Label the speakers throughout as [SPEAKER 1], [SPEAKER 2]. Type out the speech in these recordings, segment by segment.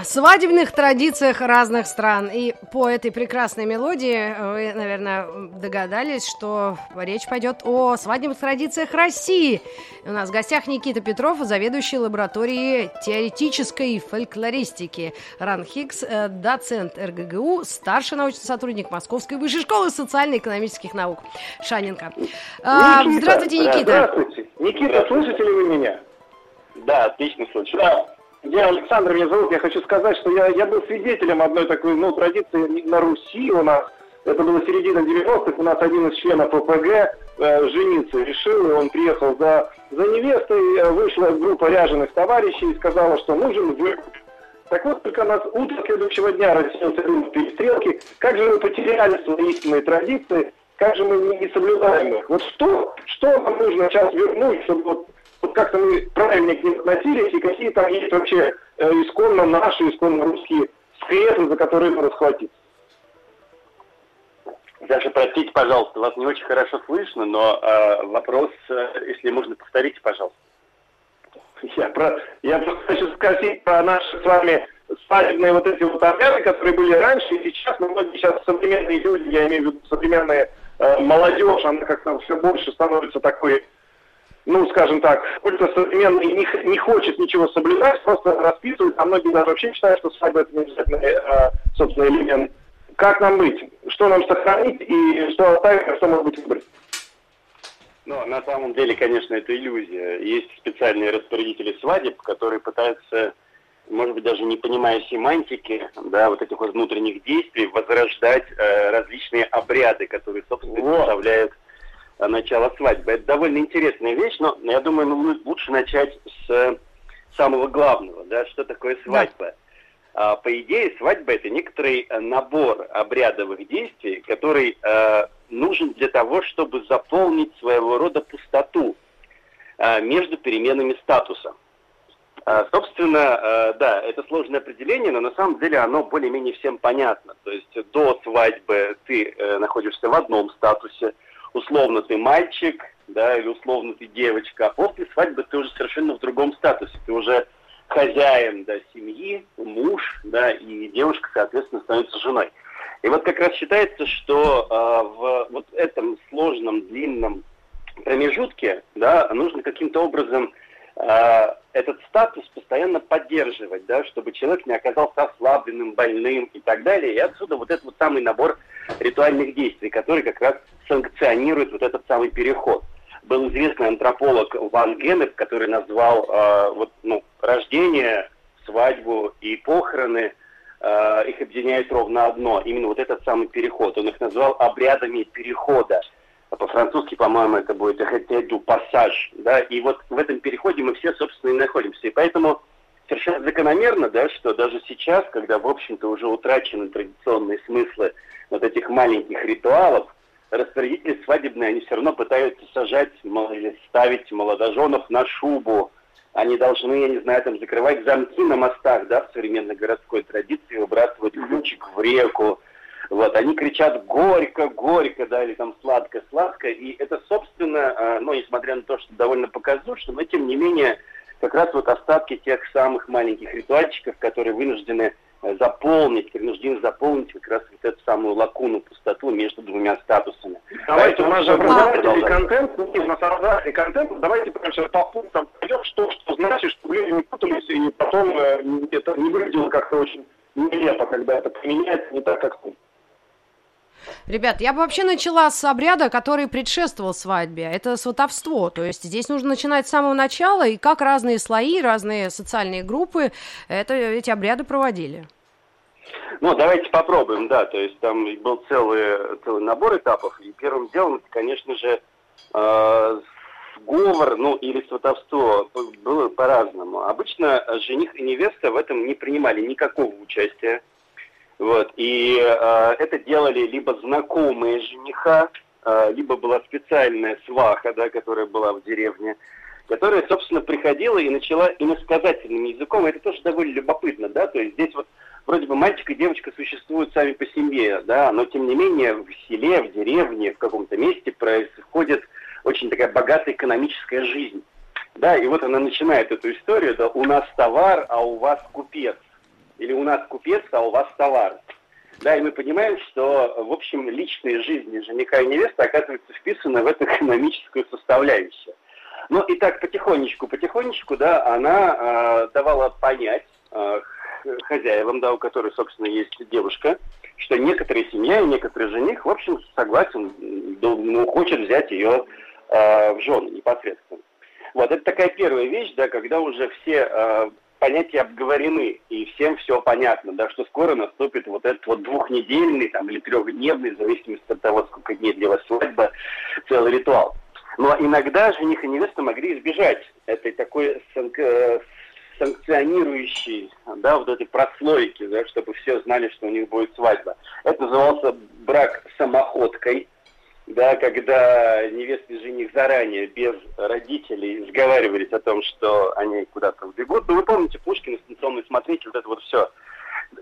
[SPEAKER 1] О свадебных традициях разных стран. И по этой прекрасной мелодии вы, наверное, догадались, что речь пойдет о свадебных традициях России. У нас в гостях Никита Петров, заведующий лабораторией теоретической фольклористики РАН Хиггс, э, доцент РГГУ, старший научный сотрудник Московской высшей школы социально-экономических наук Шаненко. А,
[SPEAKER 2] Никита,
[SPEAKER 1] Здравствуйте, Никита.
[SPEAKER 2] Здравствуйте. Никита, слышите ли вы меня?
[SPEAKER 3] Да, отлично слышу.
[SPEAKER 2] Да. Я Александр, меня зовут. Я хочу сказать, что я, я был свидетелем одной такой ну, традиции на Руси у нас. Это было середина 90-х. У нас один из членов ОПГ э, жениться решил, он приехал за, за невестой. Э, Вышла группа ряженых товарищей и сказала, что нужен выкуп. Так вот, только нас утро следующего дня рассеялся рынок перестрелки. Как же мы потеряли свои истинные традиции, как же мы не соблюдаем их. Вот что, что нам нужно сейчас вернуть, чтобы вот, вот как-то мы правильнее к ним относились, и какие там есть вообще э, исконно наши, исконно русские скрепы, за которые надо схватиться.
[SPEAKER 3] Даже простите, пожалуйста, вас не очень хорошо слышно, но э, вопрос, э, если можно, повторите, пожалуйста.
[SPEAKER 2] Я, про, я просто хочу спросить про наши с вами свадебные вот эти вот обряды, которые были раньше и сейчас, но многие сейчас современные люди, я имею в виду современная э, молодежь, она как-то все больше становится такой, ну, скажем так, сколько современный не, не хочет ничего соблюдать, просто расписывает, а многие даже вообще считают, что свадьба это не обязательно, э, собственно, элемент. Как нам быть? Что нам сохранить и что оставить, а что, может быть, выбрать?
[SPEAKER 3] Но на самом деле, конечно, это иллюзия. Есть специальные распорядители свадеб, которые пытаются, может быть, даже не понимая семантики, да, вот этих вот внутренних действий, возрождать э, различные обряды, которые, собственно,
[SPEAKER 2] Вот.
[SPEAKER 3] составляют э, начало свадьбы. Это довольно интересная вещь, но я думаю, ну, лучше начать с э, самого главного, да, что такое свадьба. А, По идее, свадьба это некоторый э, набор обрядовых действий, который нужен для того, чтобы заполнить своего рода пустоту между переменами статуса. А, Собственно, да, это сложное определение, но на самом деле оно более-менее всем понятно. То есть до свадьбы ты находишься в одном статусе, условно ты мальчик, да, или условно ты девочка, а после свадьбы ты уже совершенно в другом статусе. Ты уже хозяин да, семьи, муж, да, и девушка, соответственно, становится женой. И вот как раз считается, что э, в вот этом сложном, длинном промежутке, да, нужно каким-то образом э, этот статус постоянно поддерживать, да, чтобы человек не оказался ослабленным, больным и так далее. И отсюда вот этот вот самый набор ритуальных действий, который как раз санкционирует вот этот самый переход. Был известный антрополог Ван Генек, который назвал э, вот, ну, рождение, свадьбу и похороны, э, их объединяет ровно одно, именно вот этот самый переход. Он их назвал обрядами перехода. А По-французски, по-моему, это будет «rete du passage». Да? И вот в этом переходе мы все, собственно, и находимся. И поэтому совершенно закономерно, да, что даже сейчас, когда, в общем-то, уже утрачены традиционные смыслы вот этих маленьких ритуалов, распорядители свадебные, они все равно пытаются сажать или ставить молодоженов на шубу. Они должны, я не знаю, там закрывать замки на мостах, да, в современной городской традиции, выбрасывать ключик в реку. Вот, они кричат горько, горько, да, или там сладко, сладко. И это, собственно, э, ну, несмотря на то, что довольно показушно, но тем не менее, как раз вот остатки тех самых маленьких ритуальчиков, которые вынуждены э, заполнить, принуждены заполнить как раз вот эту самую лакуну, пустоту между двумя статусами.
[SPEAKER 2] Давайте, у нас же
[SPEAKER 3] Поэтому
[SPEAKER 2] образовательный контент, ну, у нас образовательный контент, давайте прямо сейчас по пунктам пойдем, что, что значит, чтобы люди не путались, и потом э, это не выглядело как-то очень нелепо, когда это применяется не так, как ну,
[SPEAKER 1] Ребят, я бы вообще начала с обряда, который предшествовал свадьбе. Это сватовство. То есть здесь нужно начинать с самого начала, и как разные слои, разные социальные группы это, эти обряды проводили.
[SPEAKER 3] Ну, давайте попробуем, да. То есть там был целый, целый набор этапов. И первым делом, это, конечно же, э, сговор, ну, или сватовство было по-разному. Обычно жених и невеста в этом не принимали никакого участия. Вот. И э, это делали либо знакомые жениха, э, либо была специальная сваха, да, которая была в деревне, которая, собственно, приходила и начала иносказательным языком. Это тоже довольно любопытно, да, то есть здесь вот вроде бы мальчик и девочка существуют сами по семье, да, но тем не менее в селе, в деревне, в каком-то месте происходит очень такая богатая экономическая жизнь. Да, и вот она начинает эту историю, да, у нас товар, а у вас купец. Или у нас купец, а у вас товар. Да, и мы понимаем, что, в общем, личные жизни жениха и невесты оказываются вписаны в эту экономическую составляющую. Ну и так потихонечку, потихонечку, да, она э, давала понять э, хозяевам, да, у которой, собственно, есть девушка, что некоторые семья и некоторый жених, в общем, согласен, ну, хочет взять ее э, в жены непосредственно. Вот, это такая первая вещь, да, когда уже все э, понятия обговорены, и всем все понятно, да, что скоро наступит вот этот вот двухнедельный там, или трехдневный, в зависимости от того, сколько дней длилась свадьба, целый ритуал. Но иногда жених и невеста могли избежать этой такой э, санкционирующей, да, вот этой прослойки, да, чтобы все знали, что у них будет свадьба. Это назывался брак самоходкой, да, когда невеста и жених заранее, без родителей, сговаривались о том, что они куда-то убегут. Ну, вы помните, Пушкин, станционный смотритель, вот это вот все.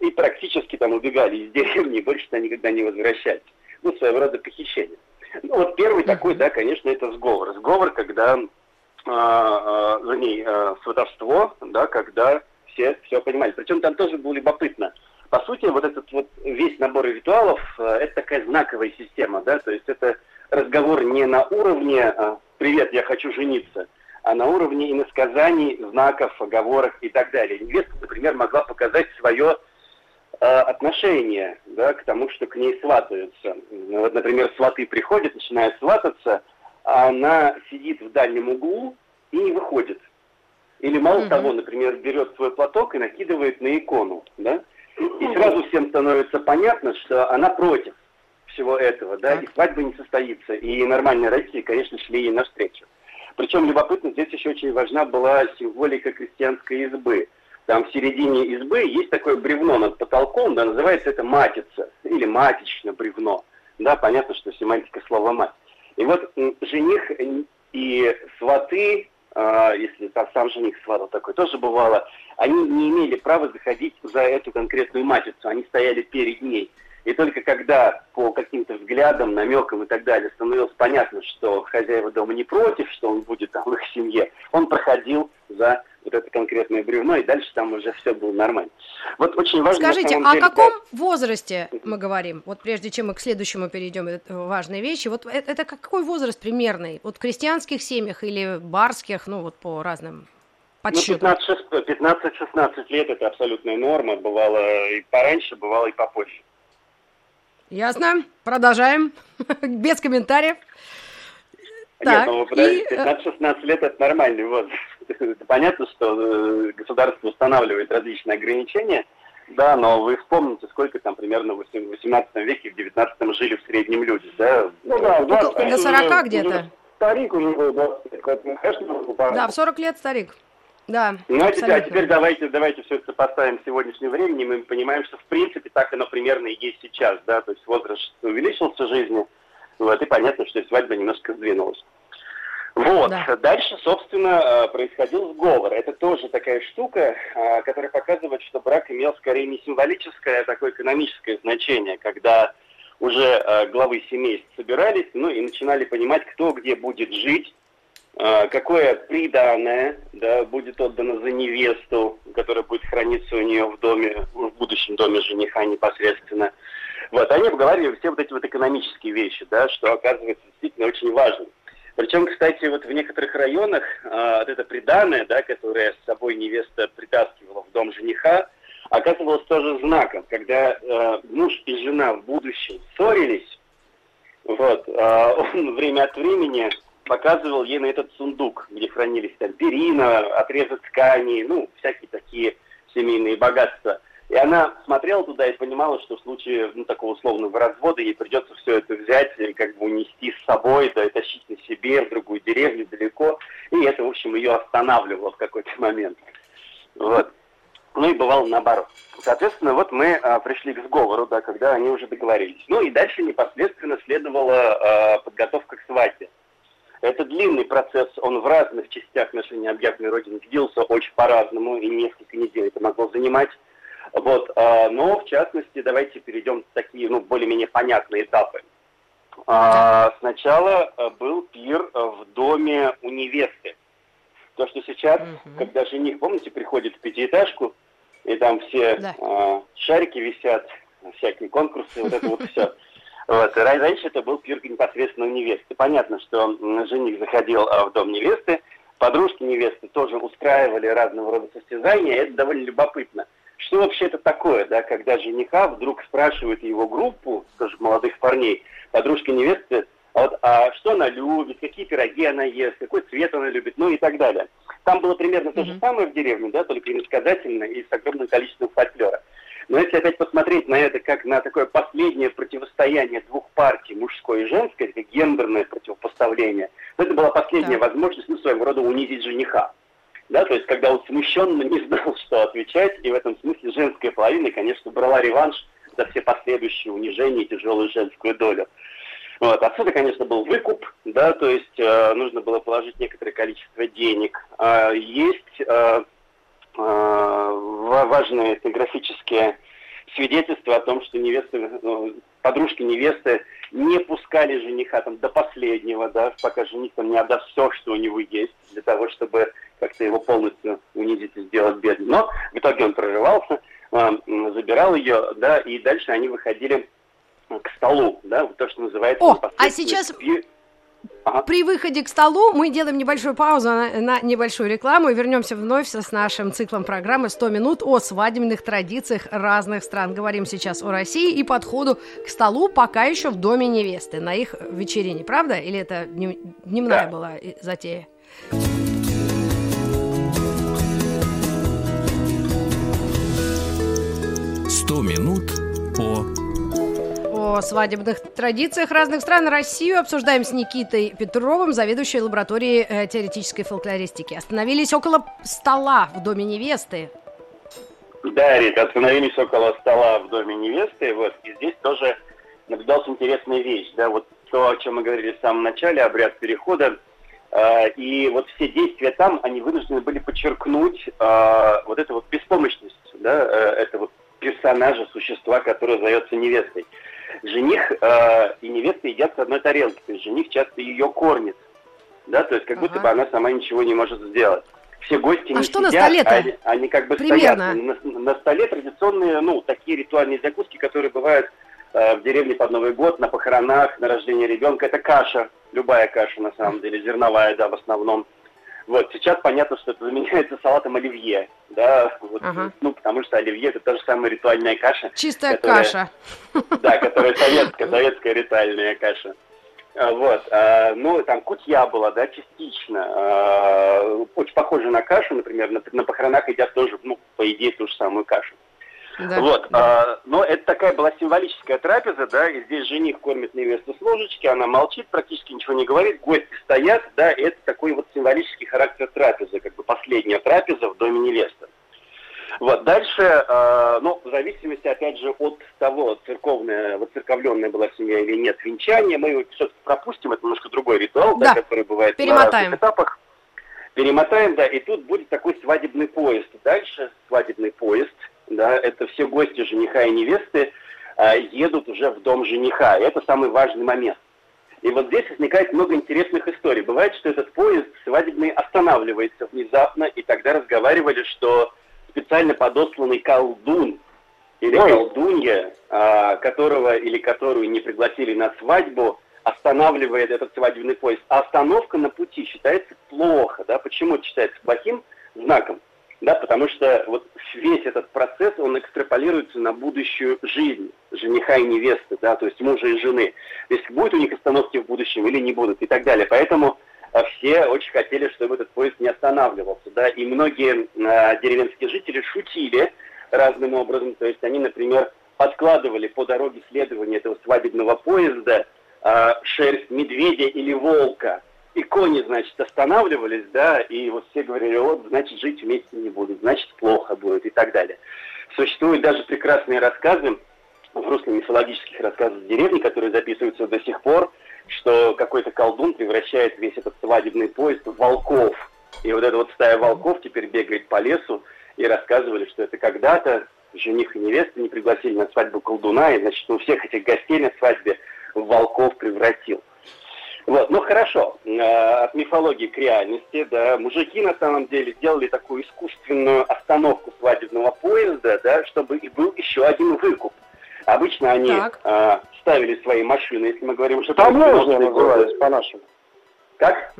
[SPEAKER 3] И практически там убегали из деревни, и больше туда никогда не возвращались. Ну, своего рода похищение. Ну, вот первый такой, да, конечно, это сговор. Сговор, когда, э, э, вернее, э, сватовство, да, когда все все понимали. Причем там тоже было любопытно. По сути, вот этот вот весь набор ритуалов, э, это такая знаковая система, да, то есть это разговор не на уровне э, «привет, я хочу жениться», а на уровне иносказаний, знаков, оговорок и так далее. Невеста, например, могла показать свое э, отношение да, к тому, что к ней сватаются. Вот, например, сваты приходят, начинают свататься, а она сидит в дальнем углу и не выходит. Или мало mm-hmm. того, например, берет свой платок и накидывает на икону, да? И сразу всем становится понятно, что она против всего этого, да, и свадьба не состоится. И нормальные родители, конечно, шли ей навстречу. Причем любопытно, здесь еще очень важна была символика крестьянской избы. Там в середине избы есть такое бревно над потолком, да, называется это матица, или матично бревно. Да, понятно, что семантика слова мать. И вот жених и сваты если там сам жених сватал такой, тоже бывало, они не имели права заходить за эту конкретную матицу, они стояли перед ней. И только когда по каким-то взглядам, намекам и так далее становилось понятно, что хозяева дома не против, что он будет там в их семье, он проходил за вот это конкретное бревно, и дальше там уже все было нормально. Вот очень важно...
[SPEAKER 1] Скажите, о деле, каком да... возрасте мы говорим? Вот прежде чем мы к следующему перейдем, это важные вещи. Вот это, это какой возраст примерный? Вот в крестьянских семьях или барских, ну вот по разным подсчетам?
[SPEAKER 3] Ну, 15-16 лет это абсолютная норма. Бывало и пораньше, бывало и попозже.
[SPEAKER 1] Ясно. Продолжаем. Без комментариев.
[SPEAKER 3] Так, Нет, ну, подожди, 15-16 лет это нормальный возраст. Это понятно, что э, государство устанавливает различные ограничения, да, но вы вспомните, сколько там примерно в 18 веке, в 19 жили в среднем люди, да?
[SPEAKER 1] Ну да, 20, до 40 где-то.
[SPEAKER 2] Старик уже был, да,
[SPEAKER 1] Да, в 40 лет старик. Да,
[SPEAKER 3] ну, а теперь, а теперь давайте, давайте все это поставим в сегодняшнее время, и мы понимаем, что в принципе так оно примерно и есть сейчас, да, то есть возраст увеличился жизни, вот, и понятно, что свадьба немножко сдвинулась. Вот. Да. Дальше, собственно, э, происходил сговор. Это тоже такая штука, э, которая показывает, что брак имел скорее не символическое, а такое экономическое значение, когда уже э, главы семейств собирались, ну и начинали понимать, кто где будет жить, какое приданное да, будет отдано за невесту, которая будет храниться у нее в доме, в будущем доме жениха непосредственно. Вот, они обговаривали все вот эти вот экономические вещи, да, что оказывается действительно очень важно. Причем, кстати, вот в некоторых районах э, вот это приданное, да, которое с собой невеста притаскивала в дом жениха, оказывалось тоже знаком, когда э, муж и жена в будущем ссорились, вот, э, он время от времени показывал ей на этот сундук, где хранились там перина, отрезок ткани, ну, всякие такие семейные богатства – и она смотрела туда и понимала, что в случае ну, такого условного развода ей придется все это взять и как бы унести с собой, да, и тащить на себе в другую деревню далеко. И это, в общем, ее останавливало в какой-то момент. Вот. ну и бывало наоборот. Соответственно, вот мы а, пришли к сговору, да, когда они уже договорились. Ну и дальше непосредственно следовала а, подготовка к свадьбе. Это длинный процесс, он в разных частях нашей необъятной родины длился очень по-разному, и несколько недель это могло занимать. Вот, а, но в частности, давайте перейдем в такие, ну, более-менее понятные этапы. А, сначала а, был пир в доме у невесты. То, что сейчас, угу. когда жених, помните, приходит в пятиэтажку, и там все да. э, шарики висят, всякие конкурсы, вот это вот все. Вот. Раньше это был пир непосредственно у невесты. Понятно, что жених заходил а, в дом невесты, подружки невесты тоже устраивали разного рода состязания, это довольно любопытно. Что вообще это такое, да, когда жениха вдруг спрашивает его группу, тоже молодых парней, подружки невесты, а вот, а что она любит, какие пироги она ест, какой цвет она любит, ну и так далее. Там было примерно то же самое в деревне, да, только иносказательно и с огромным количеством фольклора. Но если опять посмотреть на это как на такое последнее противостояние двух партий, мужской и женской, как гендерное противопоставление, то это была последняя да. возможность, ну, своего рода унизить жениха. Да, то есть, когда он смущенно не знал, что отвечать, и в этом смысле женская половина, конечно, брала реванш за все последующие унижения и тяжелую женскую долю. Вот. Отсюда, конечно, был выкуп, да, то есть э, нужно было положить некоторое количество денег. Э, есть э, важные этнографические свидетельства о том, что невесты, ну, подружки невесты не пускали жениха там до последнего, да, пока жених там не отдаст все, что у него есть, для того, чтобы как-то его полностью унизить и сделать бедным. Но в итоге он прорывался, э, забирал ее, да, и дальше они выходили к столу, да, то, что называется...
[SPEAKER 1] О, а сейчас... Ага. При выходе к столу мы делаем небольшую паузу на, на небольшую рекламу и вернемся вновь с нашим циклом программы «100 минут» о свадебных традициях разных стран. Говорим сейчас о России и подходу к столу пока еще в доме невесты на их вечерине, правда? Или это дневная да. была затея?
[SPEAKER 4] «100 минут по
[SPEAKER 1] о свадебных традициях разных стран Россию обсуждаем с Никитой Петровым, заведующей лабораторией э, теоретической фольклористики. Остановились около стола в доме невесты.
[SPEAKER 3] Да, Рит, остановились около стола в доме невесты. Вот, и здесь тоже наблюдалась интересная вещь. Да, вот то, о чем мы говорили в самом начале, обряд перехода. Э, и вот все действия там, они вынуждены были подчеркнуть э, вот эту вот беспомощность, да, э, этого персонажа, существа, которое зовется невестой жених э, и невеста едят с одной тарелки. То есть жених часто ее кормит. Да, то есть как ага. будто бы она сама ничего не может сделать. Все гости а не
[SPEAKER 1] что сидят, на столе-то?
[SPEAKER 3] Они, они как бы Примерно. стоят. На, на столе традиционные, ну, такие ритуальные закуски, которые бывают э, в деревне под Новый год, на похоронах, на рождение ребенка. Это каша, любая каша на самом деле, зерновая, да, в основном. Вот, сейчас понятно, что это заменяется салатом оливье, да, вот, ага. ну, потому что оливье это та же самая ритуальная каша.
[SPEAKER 1] Чистая которая, каша.
[SPEAKER 3] Да, которая советская, советская ритуальная каша. А, вот, а, ну, там кутья была, да, частично. А, очень похоже на кашу, например, на, на похоронах едят тоже, ну, по идее, ту же самую кашу. Да, вот, да. А, но это такая была символическая трапеза, да, и здесь жених кормит невесту с ложечки, она молчит, практически ничего не говорит, гости стоят, да, и это такой вот символический характер трапезы, как бы последняя трапеза в доме невесты. Вот, дальше, э, ну, в зависимости, опять же, от того, церковная, воцерковленная была семья или нет, венчание, мы его все-таки пропустим, это немножко другой ритуал, да, да который бывает Перемотаем. на разных этапах. Перемотаем, да, и тут будет такой свадебный поезд. Дальше свадебный поезд – да, это все гости жениха и невесты э, едут уже в дом жениха. И это самый важный момент. И вот здесь возникает много интересных историй. Бывает, что этот поезд свадебный останавливается внезапно, и тогда разговаривали, что специально подосланный колдун или Ой. колдунья, э, которого или которую не пригласили на свадьбу, останавливает этот свадебный поезд. А остановка на пути считается плохо. Да? Почему это считается плохим знаком? Да, потому что вот весь этот процесс, он экстраполируется на будущую жизнь жениха и невесты, да, то есть мужа и жены. То есть будут у них остановки в будущем или не будут и так далее. Поэтому а, все очень хотели, чтобы этот поезд не останавливался, да, и многие э, деревенские жители шутили разным образом, то есть они, например, подкладывали по дороге следования этого свадебного поезда э, шерсть медведя или волка, иконе, значит, останавливались, да, и вот все говорили, вот, значит, жить вместе не будут, значит, плохо будет и так далее. Существуют даже прекрасные рассказы, в русле мифологических рассказов деревни, которые записываются до сих пор, что какой-то колдун превращает весь этот свадебный поезд в волков. И вот эта вот стая волков теперь бегает по лесу, и рассказывали, что это когда-то жених и невеста не пригласили на свадьбу колдуна, и, значит, у всех этих гостей на свадьбе волков превратил. Вот, ну хорошо, а, от мифологии к реальности, да, мужики на самом деле делали такую искусственную остановку свадебного поезда, да, чтобы и был еще один выкуп. Обычно они а, ставили свои машины, если мы говорим, что...
[SPEAKER 2] Таможня называется по-нашему.
[SPEAKER 3] Как?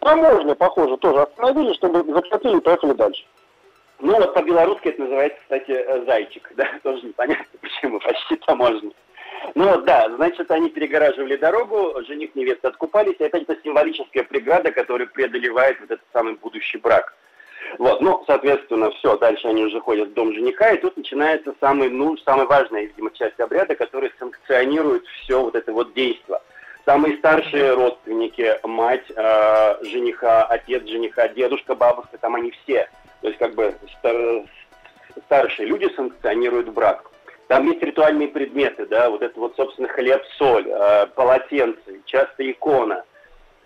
[SPEAKER 2] Таможня, похоже, тоже остановили, чтобы заплатили и поехали дальше.
[SPEAKER 3] Ну вот по-белорусски это называется, кстати, э, зайчик, да, тоже непонятно почему, почти таможня. Ну да, значит, они перегораживали дорогу, жених невеста откупались, и опять это символическая преграда, которая преодолевает вот этот самый будущий брак. Вот, ну, соответственно, все, дальше они уже ходят в дом жениха, и тут начинается самый, ну, самая важная, видимо, часть обряда, которая санкционирует все вот это вот действие. Самые старшие родственники, мать э, жениха, отец жениха, дедушка, бабушка, там они все. То есть как бы стар, старшие люди санкционируют брак. Там есть ритуальные предметы, да, вот это вот, собственно, хлеб, соль, э, полотенце, часто икона.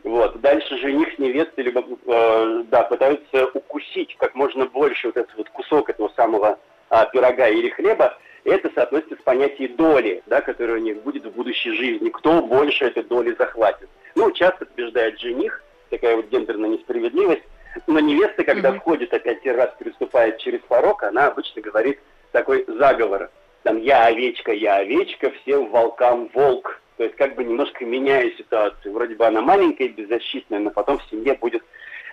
[SPEAKER 3] Вот. Дальше жених с невестой либо, э, да, пытаются укусить как можно больше вот этот вот кусок этого самого э, пирога или хлеба. И это соотносится с понятием доли, да, которая у них будет в будущей жизни. Кто больше этой доли захватит. Ну, часто побеждает жених, такая вот гендерная несправедливость. Но невеста, когда mm-hmm. входит опять раз, переступает через порог, она обычно говорит такой заговор – там я овечка, я овечка, всем волкам волк. То есть как бы немножко меняя ситуацию. Вроде бы она маленькая, беззащитная, но потом в семье будет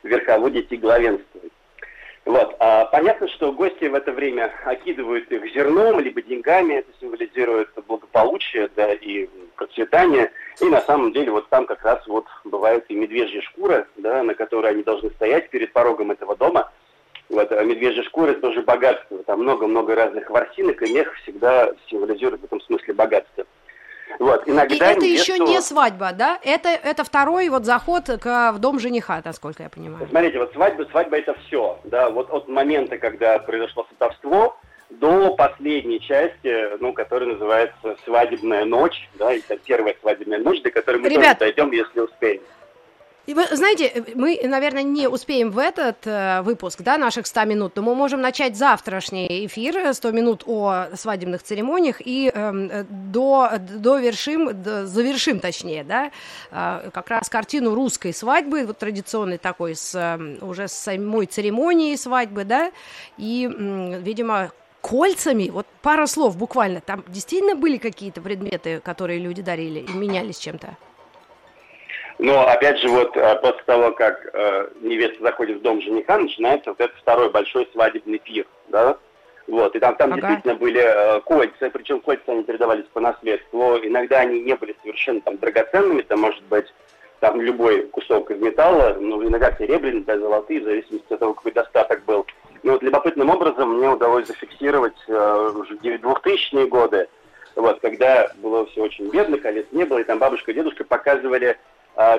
[SPEAKER 3] верховодить и главенствовать. Вот. А понятно, что гости в это время окидывают их зерном, либо деньгами, это символизирует благополучие, да, и процветание. И на самом деле вот там как раз вот бывает и медвежья шкура, да, на которой они должны стоять перед порогом этого дома – вот, а медвежья шкура – тоже богатство. Там много-много разных ворсинок, и мех всегда символизирует в этом смысле богатство.
[SPEAKER 1] Вот, иногда и это невесту... еще не свадьба, да? Это, это второй вот заход к, в дом жениха, насколько я понимаю.
[SPEAKER 3] Смотрите, вот свадьба, свадьба это все, да, вот от момента, когда произошло сватовство, до последней части, ну, которая называется «Свадебная ночь», да, это первая свадебная ночь, до которой мы Ребят, тоже дойдем, если успеем.
[SPEAKER 1] И вы знаете, мы, наверное, не успеем в этот э, выпуск, да, наших 100 минут, но мы можем начать завтрашний эфир, 100 минут о свадебных церемониях, и эм, э, до, довершим, до, завершим, точнее, да, э, как раз картину русской свадьбы, вот традиционной такой, с, э, уже с самой церемонией свадьбы, да, и, э, видимо, кольцами, вот пара слов буквально, там действительно были какие-то предметы, которые люди дарили и менялись чем-то?
[SPEAKER 3] Но опять же, вот э, после того, как э, невеста заходит в дом жениха, начинается вот этот второй большой свадебный пир, да? Вот, и там, там ага. действительно были э, кольца, причем кольца они передавались по наследству. Иногда они не были совершенно там драгоценными, это может быть там любой кусок из металла, ну, иногда серебряный, да, золотые, в зависимости от того, какой достаток был. Но вот любопытным образом мне удалось зафиксировать э, уже 2000-е годы, вот, когда было все очень бедно, колец не было, и там бабушка и дедушка показывали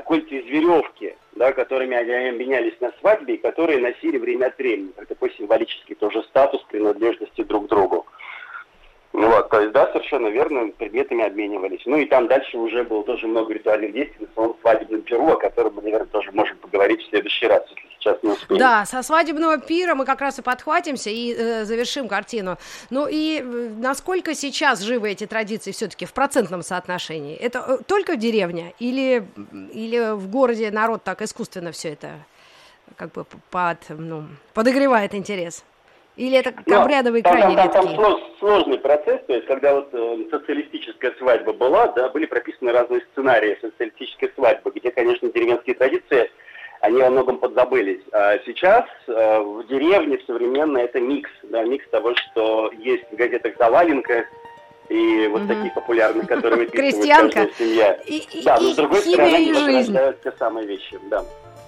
[SPEAKER 3] кольца из веревки, да, которыми они обменялись на свадьбе, и которые носили время от времени, как такой символический тоже статус принадлежности друг к другу. Ну вот, то есть, да, совершенно верно, предметами обменивались. Ну и там дальше уже было тоже много ритуальных действий на самом свадебном перу, о котором мы, наверное, тоже можем поговорить в следующий раз, сейчас не успеем.
[SPEAKER 1] Да, со свадебного пира мы как раз и подхватимся и э, завершим картину. Ну и э, насколько сейчас живы эти традиции все-таки в процентном соотношении? Это э, только деревня или, или в городе народ так искусственно все это как бы под, ну, подогревает интерес? Или это
[SPEAKER 3] Но
[SPEAKER 1] обрядовый там, крайне
[SPEAKER 3] там, там, там сложный процесс, то есть когда вот э, социалистическая свадьба была, да, были прописаны разные сценарии социалистической свадьбы, где, конечно, деревенские традиции, они во многом подзабылись. А сейчас э, в деревне современно это микс, да, микс того, что есть в газетах «Заваленка», и вот угу. такие популярные, которые выписывают
[SPEAKER 1] Крестьянка.
[SPEAKER 3] семья. И, да, но с другой стороны, они жизнь. те самые вещи, да.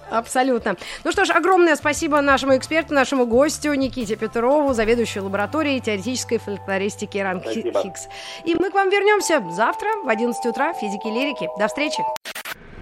[SPEAKER 1] Абсолютно. Ну что ж, огромное спасибо нашему эксперту, нашему гостю Никите Петрову, заведующему лабораторией теоретической фольклористики Ранг Хикс. И мы к вам вернемся завтра в 11 утра в физике лирики. До встречи.